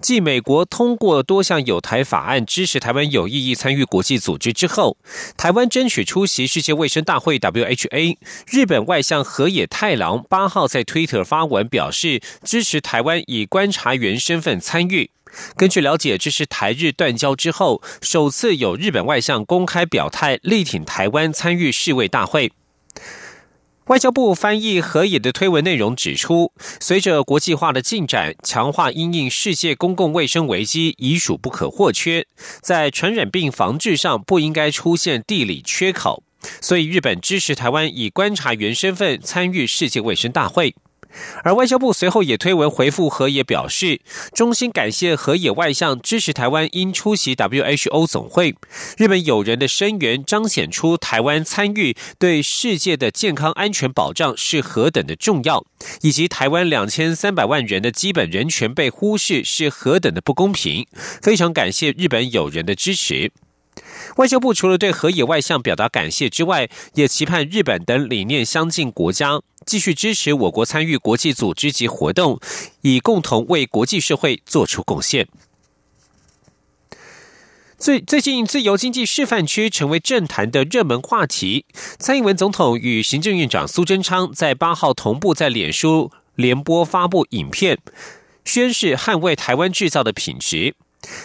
继美国通过多项有台法案支持台湾有意义参与国际组织之后，台湾争取出席世界卫生大会 （WHA）。日本外相河野太郎八号在推特发文表示，支持台湾以观察员身份参与。根据了解，这是台日断交之后首次有日本外相公开表态力挺台湾参与世卫大会。外交部翻译河野的推文内容指出，随着国际化的进展，强化因应世界公共卫生危机已属不可或缺。在传染病防治上，不应该出现地理缺口，所以日本支持台湾以观察员身份参与世界卫生大会。而外交部随后也推文回复河野，表示衷心感谢河野外相支持台湾因出席 WHO 总会。日本友人的声援彰显出台湾参与对世界的健康安全保障是何等的重要，以及台湾两千三百万人的基本人权被忽视是何等的不公平。非常感谢日本友人的支持。外交部除了对河野外相表达感谢之外，也期盼日本等理念相近国家继续支持我国参与国际组织及活动，以共同为国际社会做出贡献。最最近，自由经济示范区成为政坛的热门话题。蔡英文总统与行政院长苏贞昌在八号同步在脸书联播发布影片，宣誓捍卫台湾制造的品质。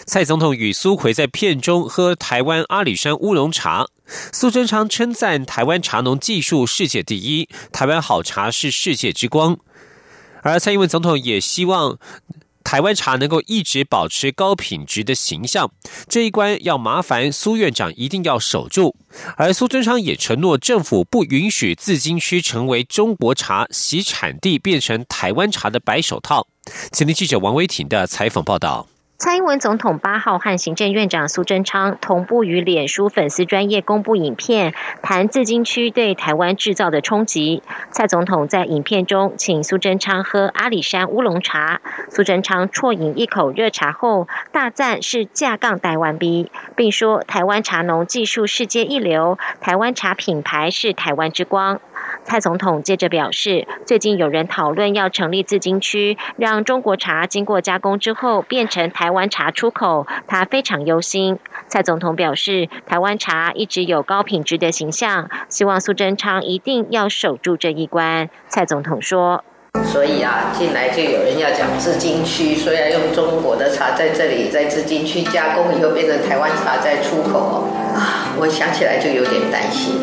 蔡总统与苏奎在片中喝台湾阿里山乌龙茶，苏贞昌称赞台湾茶农技术世界第一，台湾好茶是世界之光。而蔡英文总统也希望台湾茶能够一直保持高品质的形象，这一关要麻烦苏院长一定要守住。而苏贞昌也承诺，政府不允许自金区成为中国茶洗产地，变成台湾茶的白手套。前天记者王维婷的采访报道。蔡英文总统八号和行政院长苏贞昌同步于脸书粉丝专业公布影片，谈自金区对台湾制造的冲击。蔡总统在影片中请苏贞昌喝阿里山乌龙茶，苏贞昌啜饮一口热茶后，大赞是架杠台湾逼，并说台湾茶农技术世界一流，台湾茶品牌是台湾之光。蔡总统接着表示，最近有人讨论要成立自金区，让中国茶经过加工之后变成台湾茶出口，他非常忧心。蔡总统表示，台湾茶一直有高品质的形象，希望苏贞昌一定要守住这一关。蔡总统说：“所以啊，进来就有人要讲自金区，说要用中国的茶在这里在自金区加工以后变成台湾茶再出口啊，我想起来就有点担心。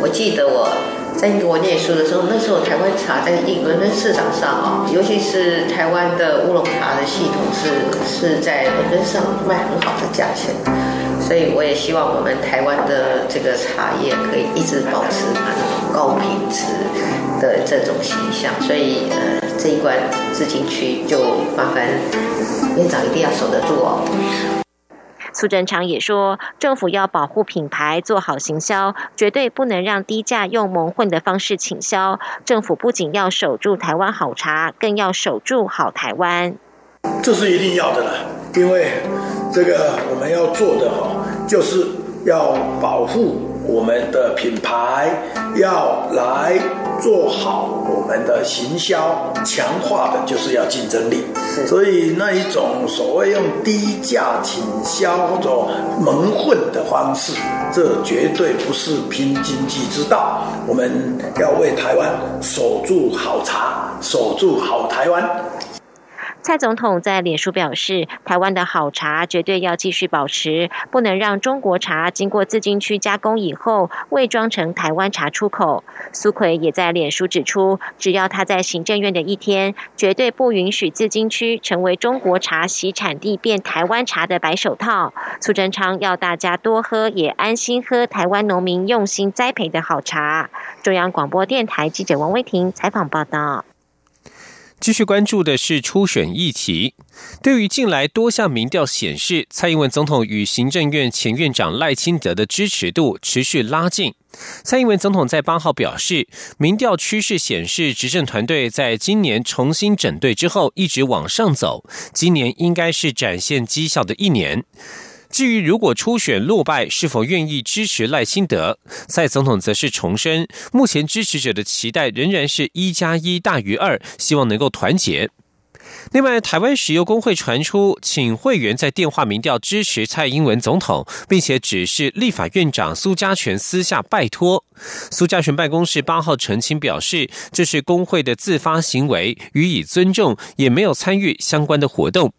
我记得我。”在英国念书的时候，那时候台湾茶在英伦敦市场上啊，尤其是台湾的乌龙茶的系统是是在伦敦上卖很好的价钱，所以我也希望我们台湾的这个茶叶可以一直保持那种高品质的这种形象。所以呃，这一关资金区就麻烦院长一定要守得住哦。苏贞昌也说，政府要保护品牌，做好行销，绝对不能让低价用蒙混的方式倾销。政府不仅要守住台湾好茶，更要守住好台湾。这是一定要的了，因为这个我们要做的哈，就是要保护。我们的品牌要来做好我们的行销，强化的就是要竞争力。所以那一种所谓用低价倾销或者蒙混的方式，这绝对不是拼经济之道。我们要为台湾守住好茶，守住好台湾。蔡总统在脸书表示，台湾的好茶绝对要继续保持，不能让中国茶经过自金区加工以后伪装成台湾茶出口。苏奎也在脸书指出，只要他在行政院的一天，绝对不允许自金区成为中国茶洗产地变台湾茶的白手套。苏贞昌要大家多喝，也安心喝台湾农民用心栽培的好茶。中央广播电台记者王威婷采访报道。继续关注的是初选议题。对于近来多项民调显示，蔡英文总统与行政院前院长赖清德的支持度持续拉近。蔡英文总统在八号表示，民调趋势显示，执政团队在今年重新整队之后一直往上走，今年应该是展现绩效的一年。至于如果初选落败，是否愿意支持赖清德？蔡总统则是重申，目前支持者的期待仍然是一加一大于二，希望能够团结。另外，台湾石油工会传出，请会员在电话民调支持蔡英文总统，并且指示立法院长苏家全私下拜托。苏家全办公室八号澄清表示，这是工会的自发行为，予以尊重，也没有参与相关的活动。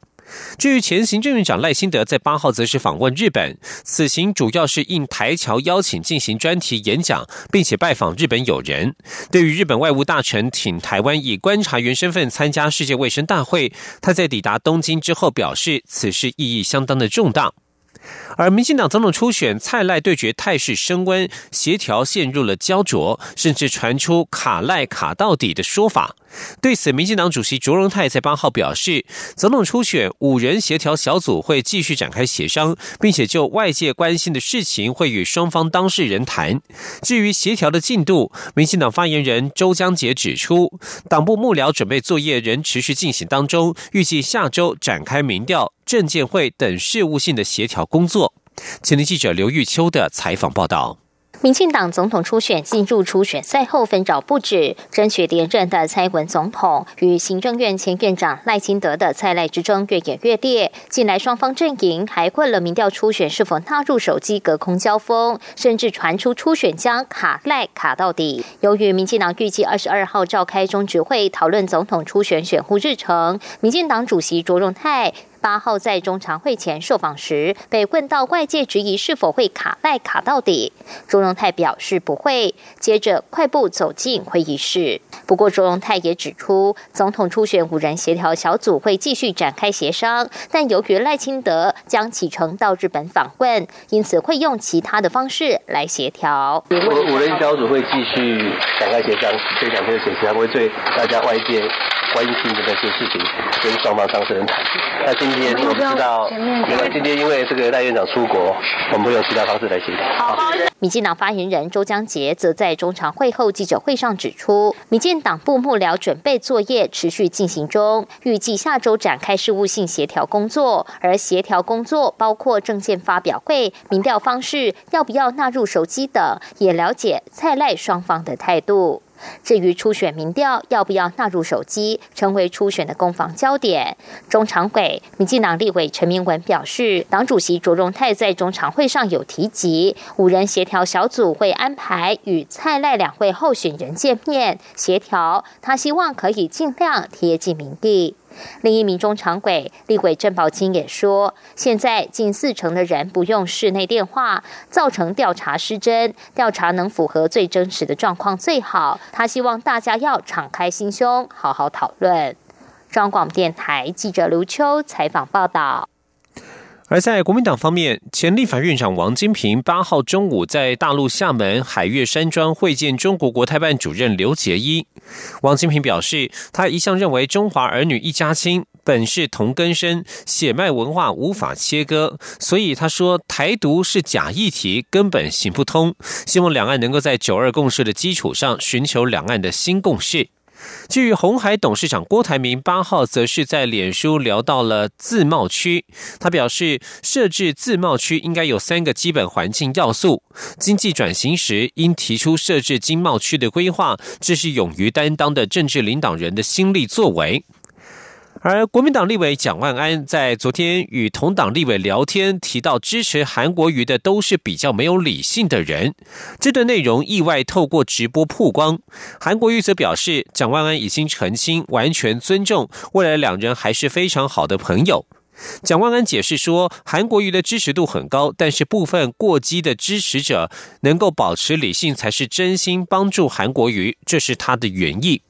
至于前行政院长赖清德在八号则是访问日本，此行主要是应台侨邀请进行专题演讲，并且拜访日本友人。对于日本外务大臣请台湾以观察员身份参加世界卫生大会，他在抵达东京之后表示，此事意义相当的重大。而民进党总统初选蔡赖对决态势升温，协调陷入了焦灼，甚至传出卡赖卡到底的说法。对此，民进党主席卓荣泰在八号表示，总统初选五人协调小组会继续展开协商，并且就外界关心的事情会与双方当事人谈。至于协调的进度，民进党发言人周江杰指出，党部幕僚准备作业仍持续进行当中，预计下周展开民调。证监会等事务性的协调工作。前天记者刘玉秋的采访报道。民进党总统初选进入初选赛后纷扰不止，争取连任的蔡文总统与行政院前院长赖清德的蔡赖之争越演越烈。近来双方阵营还困了民调初选是否纳入手机隔空交锋，甚至传出初选将卡赖卡到底。由于民进党预计二十二号召开中执会讨论总统初选选户日程，民进党主席卓荣泰。八号在中常会前受访时，被问到外界质疑是否会卡赖卡到底，朱荣泰表示不会。接着快步走进会议室。不过朱荣泰也指出，总统初选五人协调小组会继续展开协商，但由于赖清德将启程到日本访问，因此会用其他的方式来协调。五五人小组会继续展开协商，这两天的协商会对大家外界。关心的那些事情，跟双方当事人谈。那今天我们知道，因为今天因为这个赖院长出国，我们会用其他方式来协调。好民进党发言人周江杰则在中常会后记者会上指出，民进党部幕僚准备作业持续进行中，预计下周展开事务性协调工作，而协调工作包括证件发表会、民调方式要不要纳入手机等，也了解蔡赖双方的态度。至于初选民调要不要纳入手机，成为初选的攻防焦点。中常委、民进党立委陈明文表示，党主席卓荣泰在中常会上有提及，五人协调小组会安排与蔡赖两位候选人见面协调，他希望可以尽量贴近民地。另一名中常委立委郑宝清也说，现在近四成的人不用室内电话，造成调查失真，调查能符合最真实的状况最好。他希望大家要敞开心胸，好好讨论。中广电台记者刘秋采访报道。而在国民党方面，前立法院长王金平八号中午在大陆厦门海悦山庄会见中国国台办主任刘捷一。王金平表示，他一向认为中华儿女一家亲，本是同根生，血脉文化无法切割，所以他说台独是假议题，根本行不通。希望两岸能够在九二共识的基础上，寻求两岸的新共识。至于红海董事长郭台铭八号则是在脸书聊到了自贸区，他表示设置自贸区应该有三个基本环境要素，经济转型时应提出设置经贸区的规划，这是勇于担当的政治领导人的心力作为。而国民党立委蒋万安在昨天与同党立委聊天，提到支持韩国瑜的都是比较没有理性的人。这段内容意外透过直播曝光。韩国瑜则表示，蒋万安已经澄清，完全尊重，未来两人还是非常好的朋友。蒋万安解释说，韩国瑜的支持度很高，但是部分过激的支持者能够保持理性，才是真心帮助韩国瑜，这是他的原意。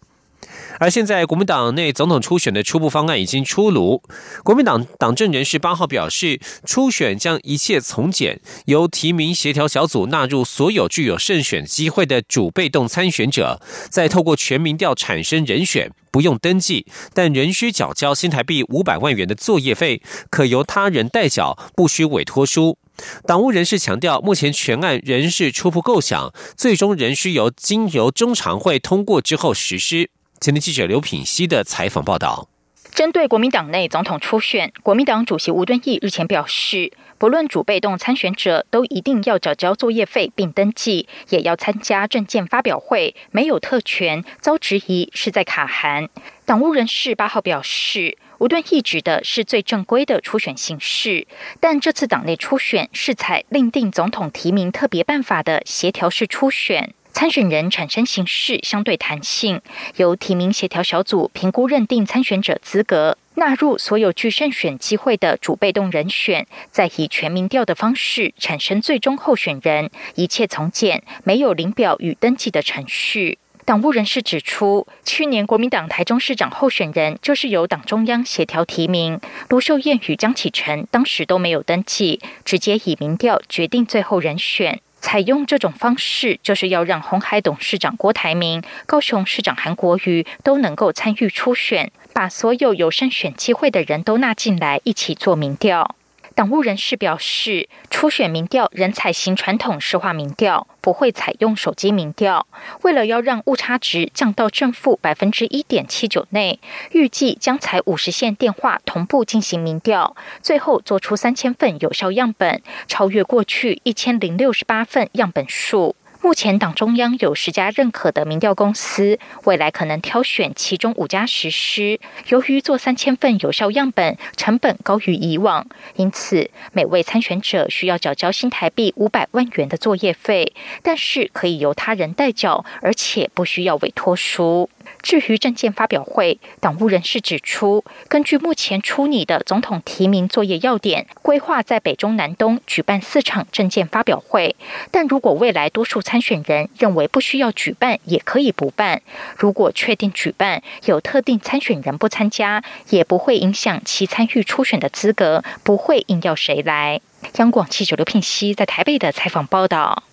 而现在，国民党内总统初选的初步方案已经出炉。国民党党政人士八号表示，初选将一切从简，由提名协调小组纳入所有具有胜选机会的主被动参选者，再透过全民调产生人选，不用登记，但仍需缴交新台币五百万元的作业费，可由他人代缴，不需委托书。党务人士强调，目前全案仍是初步构想，最终仍需由经由中常会通过之后实施。前天记者刘品熙的采访报道：针对国民党内总统初选，国民党主席吴敦义日前表示，不论主被动参选者，都一定要缴交作业费并登记，也要参加证件发表会，没有特权遭质疑是在卡函。党务人士八号表示，吴敦义指的是最正规的初选形式，但这次党内初选是采另定总统提名特别办法的协调式初选。参选人产生形式相对弹性，由提名协调小组评估认定参选者资格，纳入所有具胜选机会的主被动人选，再以全民调的方式产生最终候选人，一切从简，没有领表与登记的程序。党务人士指出，去年国民党台中市长候选人就是由党中央协调提名，卢秀燕与江启臣当时都没有登记，直接以民调决定最后人选。采用这种方式，就是要让红海董事长郭台铭、高雄市长韩国瑜都能够参与初选，把所有有胜选机会的人都纳进来，一起做民调。党务人士表示，初选民调仍采行传统市话民调，不会采用手机民调。为了要让误差值降到正负百分之一点七九内，预计将采五十线电话同步进行民调，最后做出三千份有效样本，超越过去一千零六十八份样本数。目前党中央有十家认可的民调公司，未来可能挑选其中五家实施。由于做三千份有效样本成本高于以往，因此每位参选者需要缴交新台币五百万元的作业费，但是可以由他人代缴，而且不需要委托书。至于证件发表会，党务人士指出，根据目前出拟的总统提名作业要点，规划在北中南东举办四场证件发表会。但如果未来多数参选人认为不需要举办，也可以不办。如果确定举办，有特定参选人不参加，也不会影响其参与初选的资格，不会硬要谁来。央广记者刘聘熙在台北的采访报道。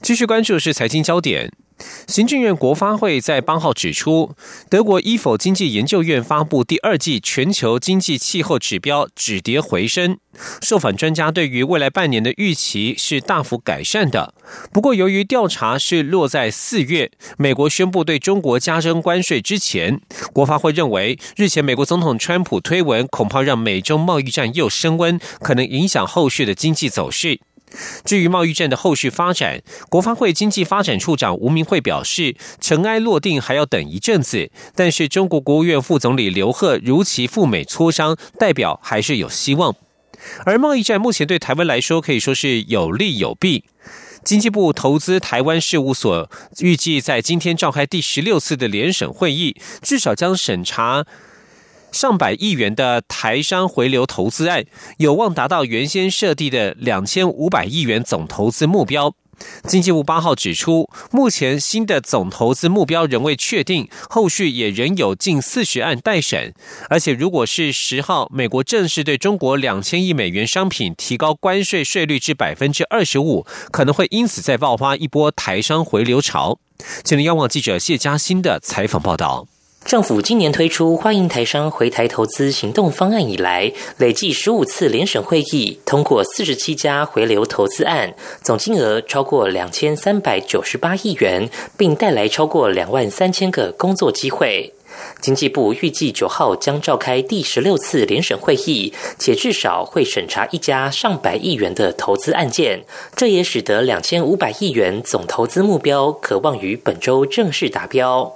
继续关注是财经焦点。行政院国发会在八号指出，德国伊否经济研究院发布第二季全球经济气候指标止跌回升，受访专家对于未来半年的预期是大幅改善的。不过，由于调查是落在四月，美国宣布对中国加征关税之前，国发会认为日前美国总统川普推文恐怕让美中贸易战又升温，可能影响后续的经济走势。至于贸易战的后续发展，国发会经济发展处长吴明慧表示，尘埃落定还要等一阵子，但是中国国务院副总理刘鹤如期赴美磋商，代表还是有希望。而贸易战目前对台湾来说可以说是有利有弊。经济部投资台湾事务所预计在今天召开第十六次的联审会议，至少将审查。上百亿元的台商回流投资案，有望达到原先设定的两千五百亿元总投资目标。经济部八号指出，目前新的总投资目标仍未确定，后续也仍有近四十案待审。而且，如果是十号美国正式对中国两千亿美元商品提高关税税率至百分之二十五，可能会因此再爆发一波台商回流潮。请央网记者谢嘉欣的采访报道。政府今年推出欢迎台商回台投资行动方案以来，累计十五次联审会议通过四十七家回流投资案，总金额超过两千三百九十八亿元，并带来超过两万三千个工作机会。经济部预计九号将召开第十六次联审会议，且至少会审查一家上百亿元的投资案件，这也使得两千五百亿元总投资目标可望于本周正式达标。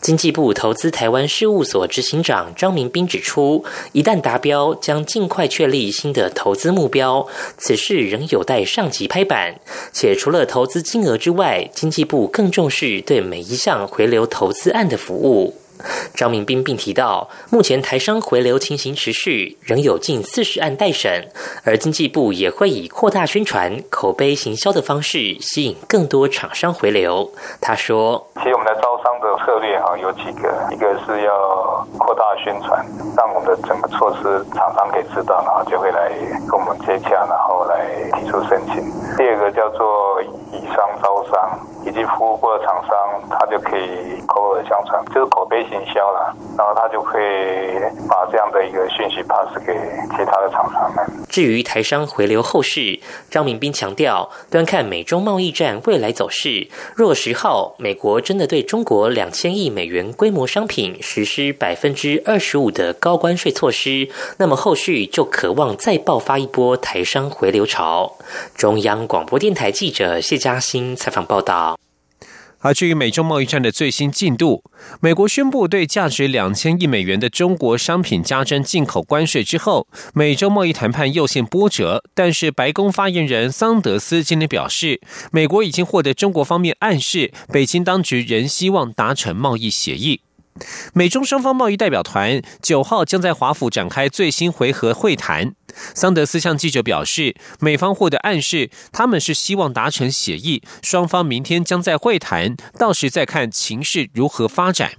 经济部投资台湾事务所执行长张明斌指出，一旦达标，将尽快确立新的投资目标。此事仍有待上级拍板，且除了投资金额之外，经济部更重视对每一项回流投资案的服务。张明斌并提到，目前台商回流情形持续，仍有近四十案待审，而经济部也会以扩大宣传、口碑行销的方式，吸引更多厂商回流。他说：“其实我们的招商的策略哈有几个，一个是要扩大宣传，让我们的整个措施厂商可以知道，然后就会来跟我们接洽，然后来提出申请。第二个叫做以商招商，以及服务过的厂商，他就可以口耳相传，就是口碑行销了，然后他就会把这样的一个讯息 pass 给其他的厂商们。至于台商回流后市，张明斌强调，端看美中贸易战未来走势，若十号美国真的对中国两千亿美元规模商品实施百分之二十五的高关税措施，那么后续就渴望再爆发一波台商回流潮。中央广播电台记者谢嘉欣采访报道。而至于美中贸易战的最新进度，美国宣布对价值两千亿美元的中国商品加征进口关税之后，美洲贸易谈判又现波折。但是，白宫发言人桑德斯今天表示，美国已经获得中国方面暗示，北京当局仍希望达成贸易协议。美中双方贸易代表团九号将在华府展开最新回合会谈。桑德斯向记者表示，美方获得暗示，他们是希望达成协议，双方明天将在会谈，到时再看情势如何发展。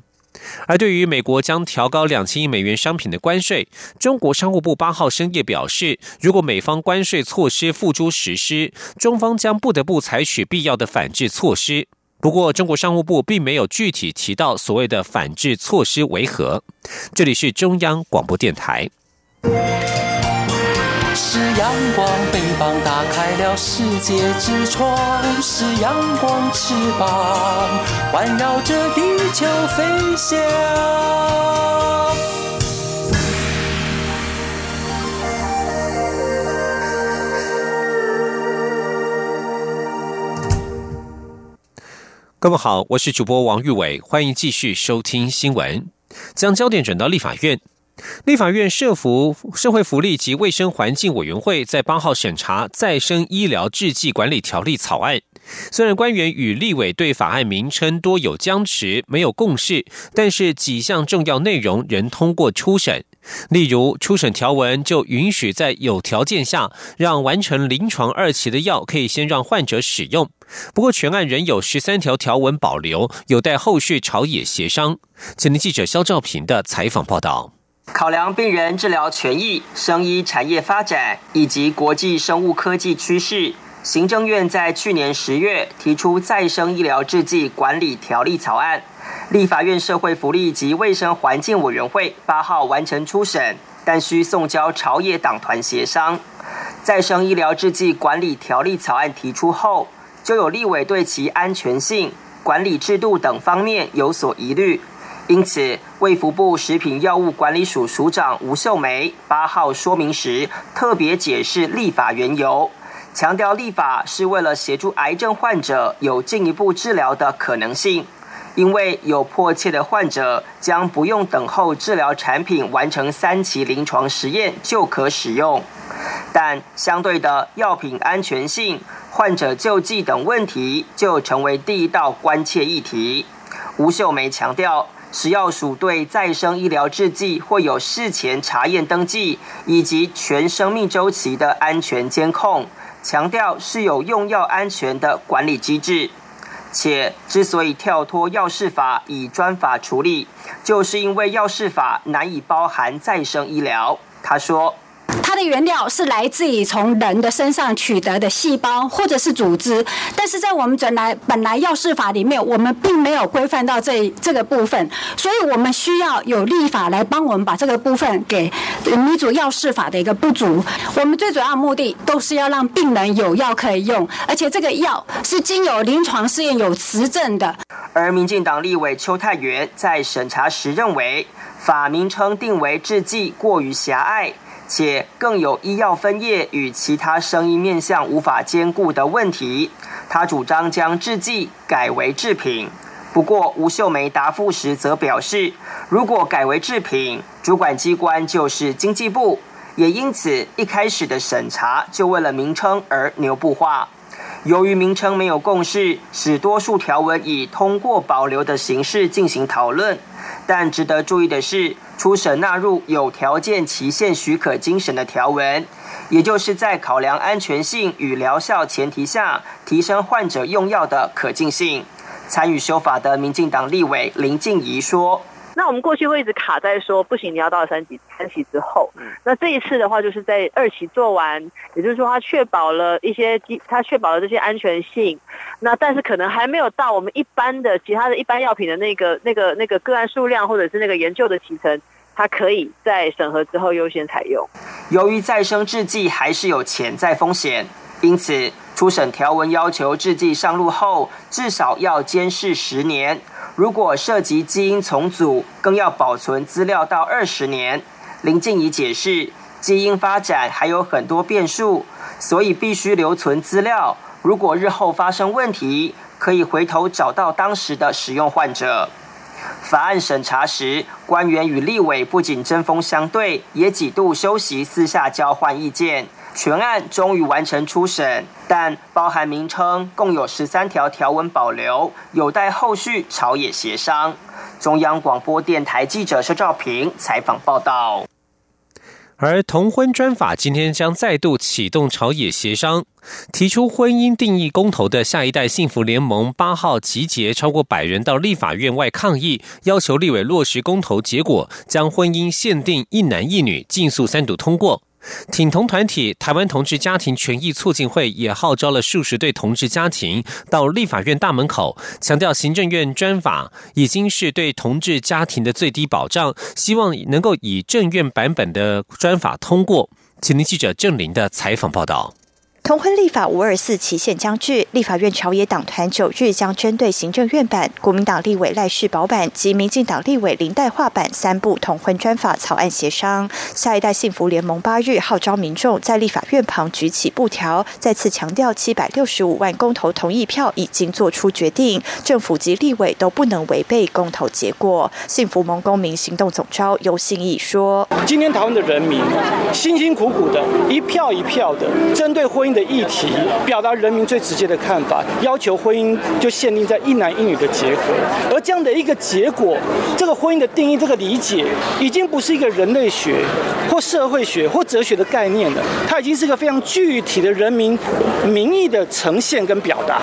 而对于美国将调高两千亿美元商品的关税，中国商务部八号深夜表示，如果美方关税措施付诸实施，中方将不得不采取必要的反制措施。不过，中国商务部并没有具体提到所谓的反制措施为何。这里是中央广播电台。是阳光，翅膀打开了世界之窗；是阳光，翅膀环绕着地球飞翔。各位好，我是主播王玉伟，欢迎继续收听新闻。将焦点转到立法院，立法院社福社会福利及卫生环境委员会在八号审查再生医疗制剂管理条例草案。虽然官员与立委对法案名称多有僵持，没有共识，但是几项重要内容仍通过初审。例如，初审条文就允许在有条件下，让完成临床二期的药可以先让患者使用。不过，全案仍有十三条条文保留，有待后续朝野协商。前年记者肖兆平的采访报道。考量病人治疗权益、生医产业发展以及国际生物科技趋势，行政院在去年十月提出再生医疗制剂管理条例草案。立法院社会福利及卫生环境委员会八号完成初审，但需送交朝野党团协商。再生医疗制剂管理条例草案提出后，就有立委对其安全性、管理制度等方面有所疑虑，因此卫福部食品药物管理署署长吴秀梅八号说明时，特别解释立法缘由，强调立法是为了协助癌症患者有进一步治疗的可能性。因为有迫切的患者，将不用等候治疗产品完成三期临床实验就可使用，但相对的药品安全性、患者救济等问题就成为第一道关切议题。吴秀梅强调，食药署对再生医疗制剂会有事前查验登记以及全生命周期的安全监控，强调是有用药安全的管理机制。且之所以跳脱药事法以专法处理，就是因为药事法难以包含再生医疗。他说。它的原料是来自于从人的身上取得的细胞或者是组织，但是在我们本来本来药事法里面，我们并没有规范到这这个部分，所以我们需要有立法来帮我们把这个部分给弥补药事法的一个不足。我们最主要目的都是要让病人有药可以用，而且这个药是经有临床试验有实证的。而民进党立委邱泰元在审查时认为，法名称定为制剂过于狭隘。且更有医药分业与其他生意面向无法兼顾的问题。他主张将制剂改为制品。不过吴秀梅答复时则表示，如果改为制品，主管机关就是经济部，也因此一开始的审查就为了名称而牛不化。由于名称没有共识，使多数条文以通过保留的形式进行讨论。但值得注意的是。初审纳入有条件期限许可精神的条文，也就是在考量安全性与疗效前提下，提升患者用药的可进性。参与修法的民进党立委林静怡说。那我们过去会一直卡在说不行，你要到三级三级之后。那这一次的话，就是在二期做完，也就是说，它确保了一些基，它确保了这些安全性。那但是可能还没有到我们一般的其他的一般药品的那个那个那个个案数量，或者是那个研究的提成，它可以在审核之后优先采用。由于再生制剂还是有潜在风险，因此初审条文要求制剂上路后至少要监视十年。如果涉及基因重组，更要保存资料到二十年。林静怡解释，基因发展还有很多变数，所以必须留存资料。如果日后发生问题，可以回头找到当时的使用患者。法案审查时，官员与立委不仅针锋相对，也几度休息私下交换意见。全案终于完成初审，但包含名称共有十三条条文保留，有待后续朝野协商。中央广播电台记者施兆平采访报道。而同婚专法今天将再度启动朝野协商，提出婚姻定义公投的下一代幸福联盟八号集结超过百人到立法院外抗议，要求立委落实公投结果，将婚姻限定一男一女，竞速三读通过。挺同团体台湾同志家庭权益促进会也号召了数十对同志家庭到立法院大门口，强调行政院专法已经是对同志家庭的最低保障，希望能够以政院版本的专法通过。请听记者郑林的采访报道。同婚立法五二四期限将至，立法院朝野党团九日将针对行政院版、国民党立委赖世宝版及民进党立委林代化版三部同婚专法草案协商。下一代幸福联盟八日号召民众在立法院旁举起布条，再次强调七百六十五万公投同意票已经做出决定，政府及立委都不能违背公投结果。幸福盟公民行动总召尤信义说：“今天台湾的人民辛辛苦苦的一票一票的针对婚姻。”的议题，表达人民最直接的看法，要求婚姻就限定在一男一女的结合，而这样的一个结果，这个婚姻的定义，这个理解，已经不是一个人类学或社会学或哲学的概念了，它已经是一个非常具体的人民民意的呈现跟表达。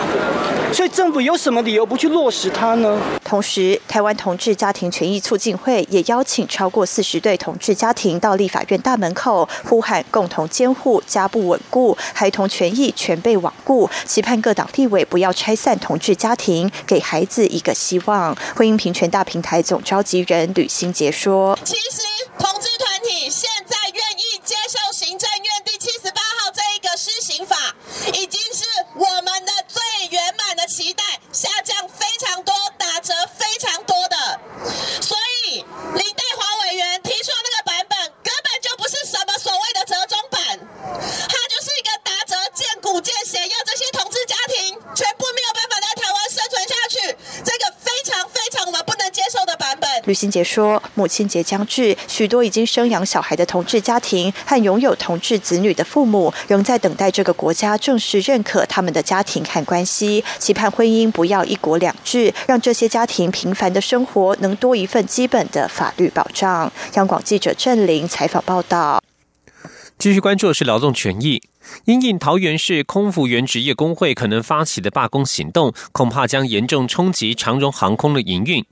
所以政府有什么理由不去落实它呢？同时，台湾同志家庭权益促进会也邀请超过四十对同志家庭到立法院大门口，呼喊共同监护家不稳固，孩童权益全被罔顾，期盼各党立委不要拆散同志家庭，给孩子一个希望。婚姻平权大平台总召集人吕新杰说：“其实同志团体现在愿意接受行政院第七十八号这一个施行法，已经是我们的最圆满的期待，下降非常多，打折非常多的，所以林黛华委员提出的那个版本，根本就不是什么所谓的折中版，它就是一个打折见骨见血，要这些同志家庭全部没有办法在台湾生存下去，这个非常非常我们不能接受的版本。吕新杰说，母亲节将至，许多已经生养小孩的同志家庭和拥有同志子女的父母，仍在等待这个国家正式认可他们的家庭和关系，期盼婚姻不要一国两制，让这些家庭平凡的生活能多一份基本的法律保障。央广记者郑玲采访报道。继续关注的是劳动权益。因应桃园市空服员职业工会可能发起的罢工行动，恐怕将严重冲击长荣航空的营运。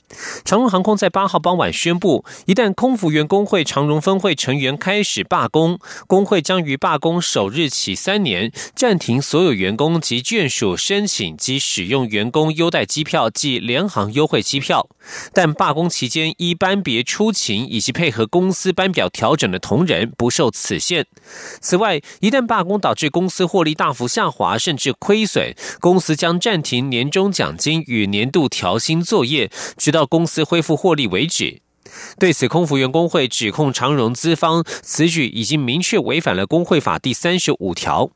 长荣航空在八号傍晚宣布，一旦空服员工会长荣分会成员开始罢工，工会将于罢工首日起三年暂停所有员工及眷属申请及使用员工优待机票及联航优惠机票。但罢工期间依班别出勤以及配合公司班表调整的同仁不受此限。此外，一旦罢工导导致公司获利大幅下滑，甚至亏损，公司将暂停年终奖金与年度调薪作业，直到公司恢复获利为止。对此，空服员工会指控长荣资方此举已经明确违反了工会法第三十五条。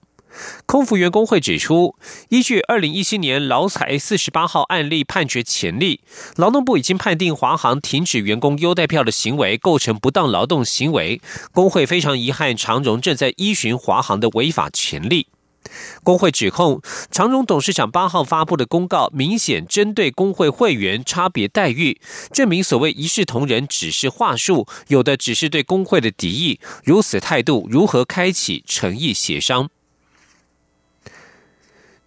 空服员工会指出，依据二零一七年劳裁四十八号案例判决前例，劳动部已经判定华航停止员工优待票的行为构成不当劳动行为。工会非常遗憾，长荣正在依循华航的违法权利。工会指控长荣董事长八号发布的公告，明显针对工会会员差别待遇，证明所谓一视同仁只是话术，有的只是对工会的敌意。如此态度，如何开启诚意协商？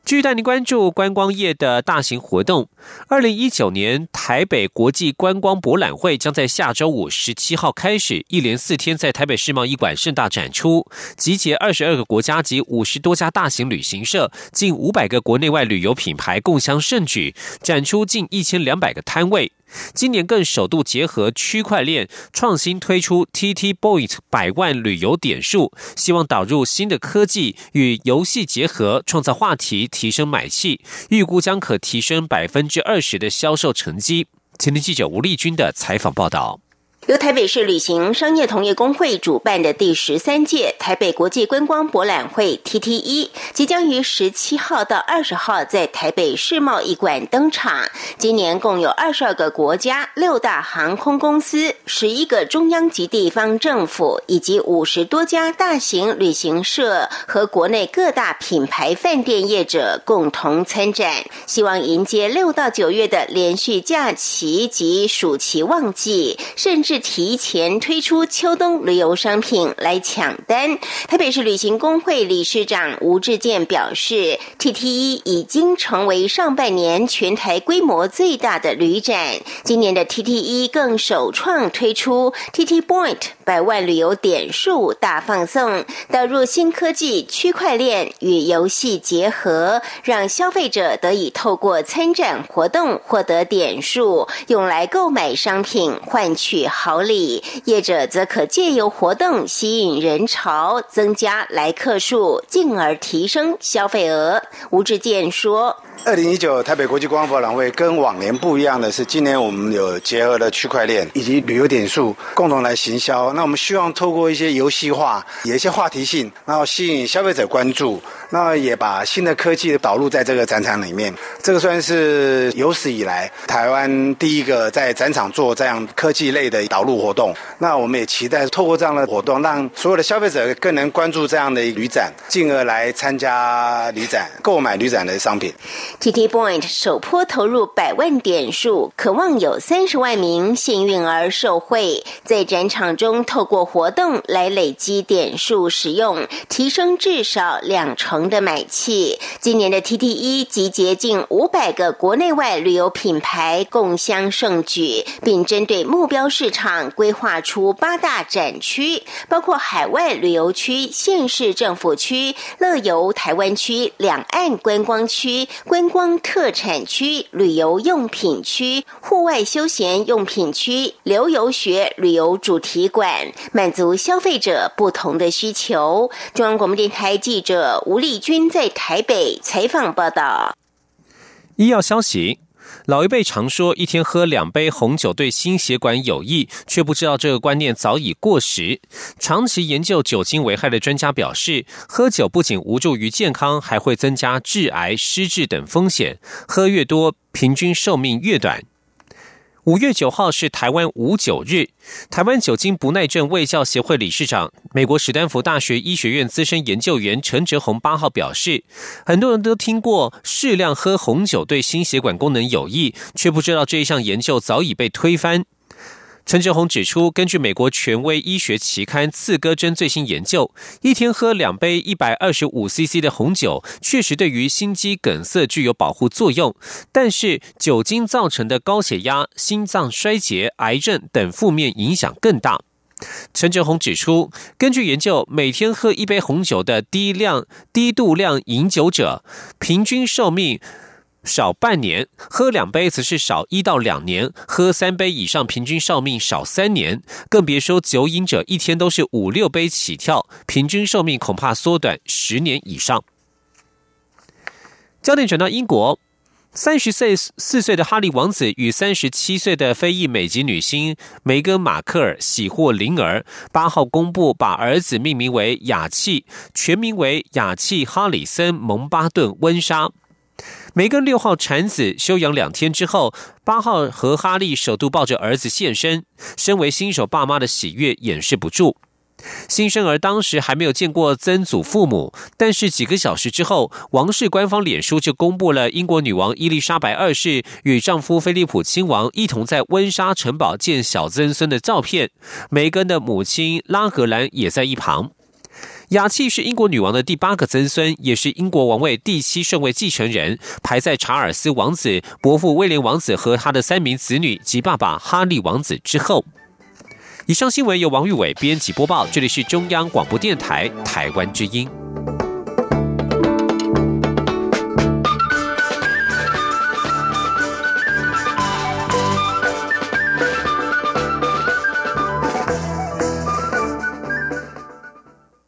继续带您关注观光业的大型活动。二零一九年台北国际观光博览会将在下周五十七号开始，一连四天在台北世贸一馆盛大展出，集结二十二个国家及五十多家大型旅行社，近五百个国内外旅游品牌共襄盛举，展出近一千两百个摊位。今年更首度结合区块链创新推出 TT Point 百万旅游点数，希望导入新的科技与游戏结合，创造话题，提升买气，预估将可提升百分之二十的销售成绩。前天记者吴丽君的采访报道。由台北市旅行商业同业工会主办的第十三届台北国际观光博览会 （TT1） 即将于十七号到二十号在台北世贸一馆登场。今年共有二十二个国家、六大航空公司、十一个中央及地方政府以及五十多家大型旅行社和国内各大品牌饭店业者共同参展，希望迎接六到九月的连续假期及暑期旺季，甚至。提前推出秋冬旅游商品来抢单。台北市旅行工会理事长吴志健表示，TTE 已经成为上半年全台规模最大的旅展。今年的 TTE 更首创推出 TT Point 百万旅游点数大放送，导入新科技区块链与游戏结合，让消费者得以透过参展活动获得点数，用来购买商品换取。好礼，业者则可借由活动吸引人潮，增加来客数，进而提升消费额。吴志健说。二零一九台北国际光博览会跟往年不一样的是，今年我们有结合了区块链以及旅游点数，共同来行销。那我们希望透过一些游戏化，有一些话题性，然后吸引消费者关注。那也把新的科技导入在这个展场里面。这个算是有史以来台湾第一个在展场做这样科技类的导入活动。那我们也期待透过这样的活动，让所有的消费者更能关注这样的旅展，进而来参加旅展、购买旅展的商品。TT Point 首波投入百万点数，渴望有三十万名幸运儿受惠，在展场中透过活动来累积点数使用，提升至少两成的买气。今年的 TT 一集结近五百个国内外旅游品牌共襄盛举，并针对目标市场规划出八大展区，包括海外旅游区、县市政府区、乐游台湾区、两岸观光区、观。观光特产区、旅游用品区、户外休闲用品区、留游学旅游主题馆，满足消费者不同的需求。中央广播电台记者吴丽君在台北采访报道。医药消息。老一辈常说一天喝两杯红酒对心血管有益，却不知道这个观念早已过时。长期研究酒精危害的专家表示，喝酒不仅无助于健康，还会增加致癌、失智等风险。喝越多，平均寿命越短。五月九号是台湾五九日。台湾酒精不耐症卫教协会理事长、美国史丹福大学医学院资深研究员陈哲宏八号表示，很多人都听过适量喝红酒对心血管功能有益，却不知道这一项研究早已被推翻。陈志宏指出，根据美国权威医学期刊《刺胳针》最新研究，一天喝两杯一百二十五 CC 的红酒，确实对于心肌梗塞具有保护作用。但是，酒精造成的高血压、心脏衰竭、癌症等负面影响更大。陈哲宏指出，根据研究，每天喝一杯红酒的低量、低度量饮酒者，平均寿命。少半年，喝两杯则是少一到两年；喝三杯以上，平均寿命少三年。更别说酒瘾者一天都是五六杯起跳，平均寿命恐怕缩短十年以上。焦点转到英国，三十岁四岁的哈利王子与三十七岁的非裔美籍女星梅根·马克尔喜获麟儿，八号公布把儿子命名为雅契，全名为雅契·哈里森·蒙巴顿温莎。梅根六号产子休养两天之后，八号和哈利首度抱着儿子现身，身为新手爸妈的喜悦掩饰不住。新生儿当时还没有见过曾祖父母，但是几个小时之后，王室官方脸书就公布了英国女王伊丽莎白二世与丈夫菲利普亲王一同在温莎城堡见小曾孙的照片，梅根的母亲拉格兰也在一旁。雅契是英国女王的第八个曾孙，也是英国王位第七顺位继承人，排在查尔斯王子、伯父威廉王子和他的三名子女及爸爸哈利王子之后。以上新闻由王玉伟编辑播报，这里是中央广播电台台湾之音。